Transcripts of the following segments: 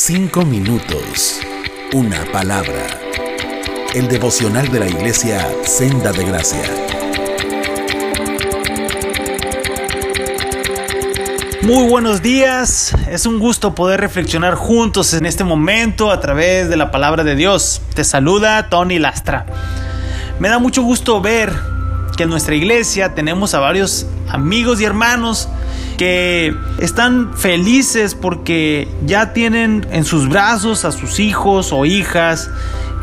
Cinco minutos. Una palabra. El devocional de la iglesia Senda de Gracia. Muy buenos días, es un gusto poder reflexionar juntos en este momento a través de la palabra de Dios. Te saluda Tony Lastra. Me da mucho gusto ver que en nuestra iglesia tenemos a varios amigos y hermanos que están felices porque ya tienen en sus brazos a sus hijos o hijas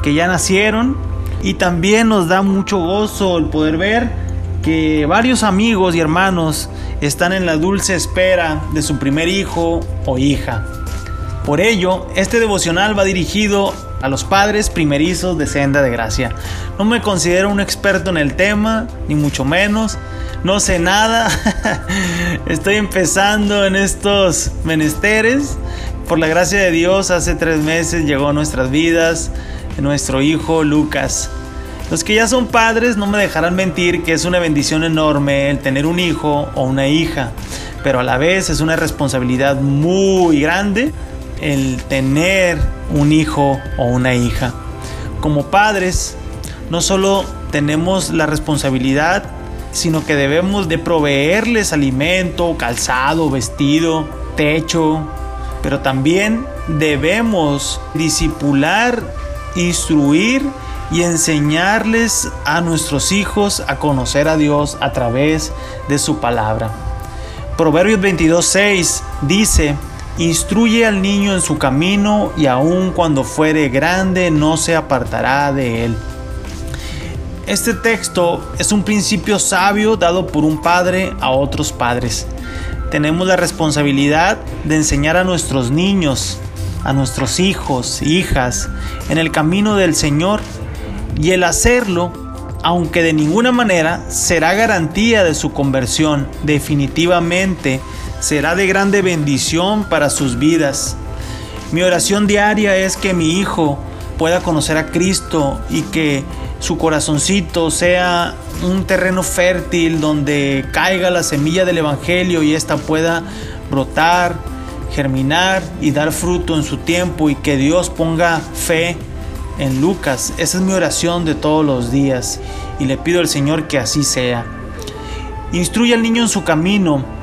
que ya nacieron y también nos da mucho gozo el poder ver que varios amigos y hermanos están en la dulce espera de su primer hijo o hija. Por ello, este devocional va dirigido a los padres primerizos de Senda de Gracia. No me considero un experto en el tema, ni mucho menos. No sé nada. Estoy empezando en estos menesteres. Por la gracia de Dios, hace tres meses llegó a nuestras vidas nuestro hijo Lucas. Los que ya son padres no me dejarán mentir que es una bendición enorme el tener un hijo o una hija, pero a la vez es una responsabilidad muy grande el tener un hijo o una hija. Como padres, no solo tenemos la responsabilidad, sino que debemos de proveerles alimento, calzado, vestido, techo, pero también debemos disipular, instruir y enseñarles a nuestros hijos a conocer a Dios a través de su palabra. Proverbios 22:6 dice, Instruye al niño en su camino y aun cuando fuere grande no se apartará de él. Este texto es un principio sabio dado por un padre a otros padres. Tenemos la responsabilidad de enseñar a nuestros niños, a nuestros hijos, hijas, en el camino del Señor y el hacerlo, aunque de ninguna manera será garantía de su conversión, definitivamente será de grande bendición para sus vidas. Mi oración diaria es que mi hijo pueda conocer a Cristo y que su corazoncito sea un terreno fértil donde caiga la semilla del Evangelio y ésta pueda brotar, germinar y dar fruto en su tiempo y que Dios ponga fe en Lucas. Esa es mi oración de todos los días y le pido al Señor que así sea. Instruye al niño en su camino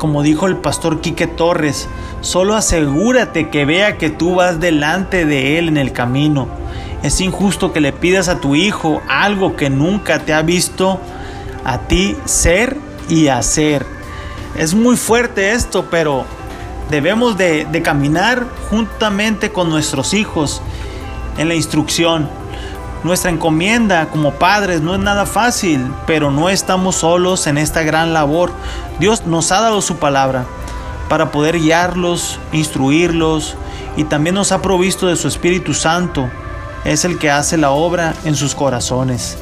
como dijo el pastor Quique Torres, solo asegúrate que vea que tú vas delante de él en el camino. Es injusto que le pidas a tu hijo algo que nunca te ha visto a ti ser y hacer. Es muy fuerte esto, pero debemos de, de caminar juntamente con nuestros hijos en la instrucción. Nuestra encomienda como padres no es nada fácil, pero no estamos solos en esta gran labor. Dios nos ha dado su palabra para poder guiarlos, instruirlos y también nos ha provisto de su Espíritu Santo. Es el que hace la obra en sus corazones.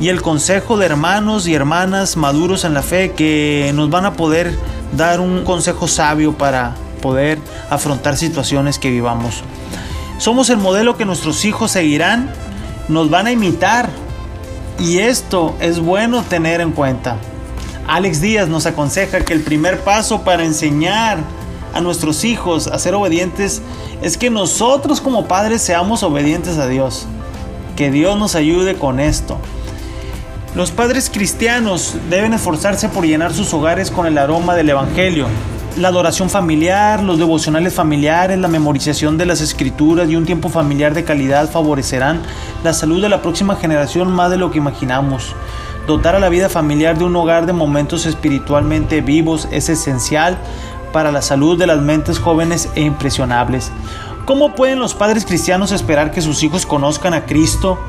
Y el consejo de hermanos y hermanas maduros en la fe que nos van a poder dar un consejo sabio para poder afrontar situaciones que vivamos. Somos el modelo que nuestros hijos seguirán nos van a imitar. Y esto es bueno tener en cuenta. Alex Díaz nos aconseja que el primer paso para enseñar a nuestros hijos a ser obedientes es que nosotros como padres seamos obedientes a Dios. Que Dios nos ayude con esto. Los padres cristianos deben esforzarse por llenar sus hogares con el aroma del Evangelio, la adoración familiar, los devocionales familiares, la memorización de las escrituras y un tiempo familiar de calidad favorecerán la salud de la próxima generación más de lo que imaginamos. Dotar a la vida familiar de un hogar de momentos espiritualmente vivos es esencial para la salud de las mentes jóvenes e impresionables. ¿Cómo pueden los padres cristianos esperar que sus hijos conozcan a Cristo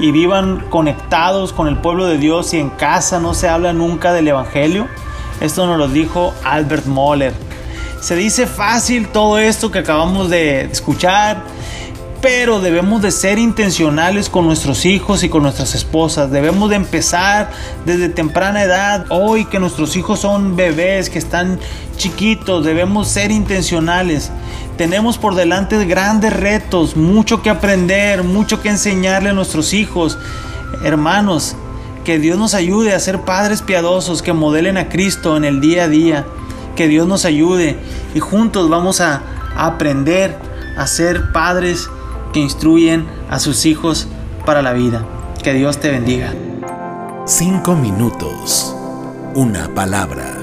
y vivan conectados con el pueblo de Dios si en casa no se habla nunca del Evangelio? Esto nos lo dijo Albert Moller. Se dice fácil todo esto que acabamos de escuchar, pero debemos de ser intencionales con nuestros hijos y con nuestras esposas. Debemos de empezar desde temprana edad. Hoy que nuestros hijos son bebés, que están chiquitos, debemos ser intencionales. Tenemos por delante grandes retos, mucho que aprender, mucho que enseñarle a nuestros hijos. Hermanos, que Dios nos ayude a ser padres piadosos que modelen a Cristo en el día a día. Que Dios nos ayude y juntos vamos a, aprender a ser padres que instruyen a sus hijos para la vida. Que Dios te bendiga. Cinco minutos. Una palabra.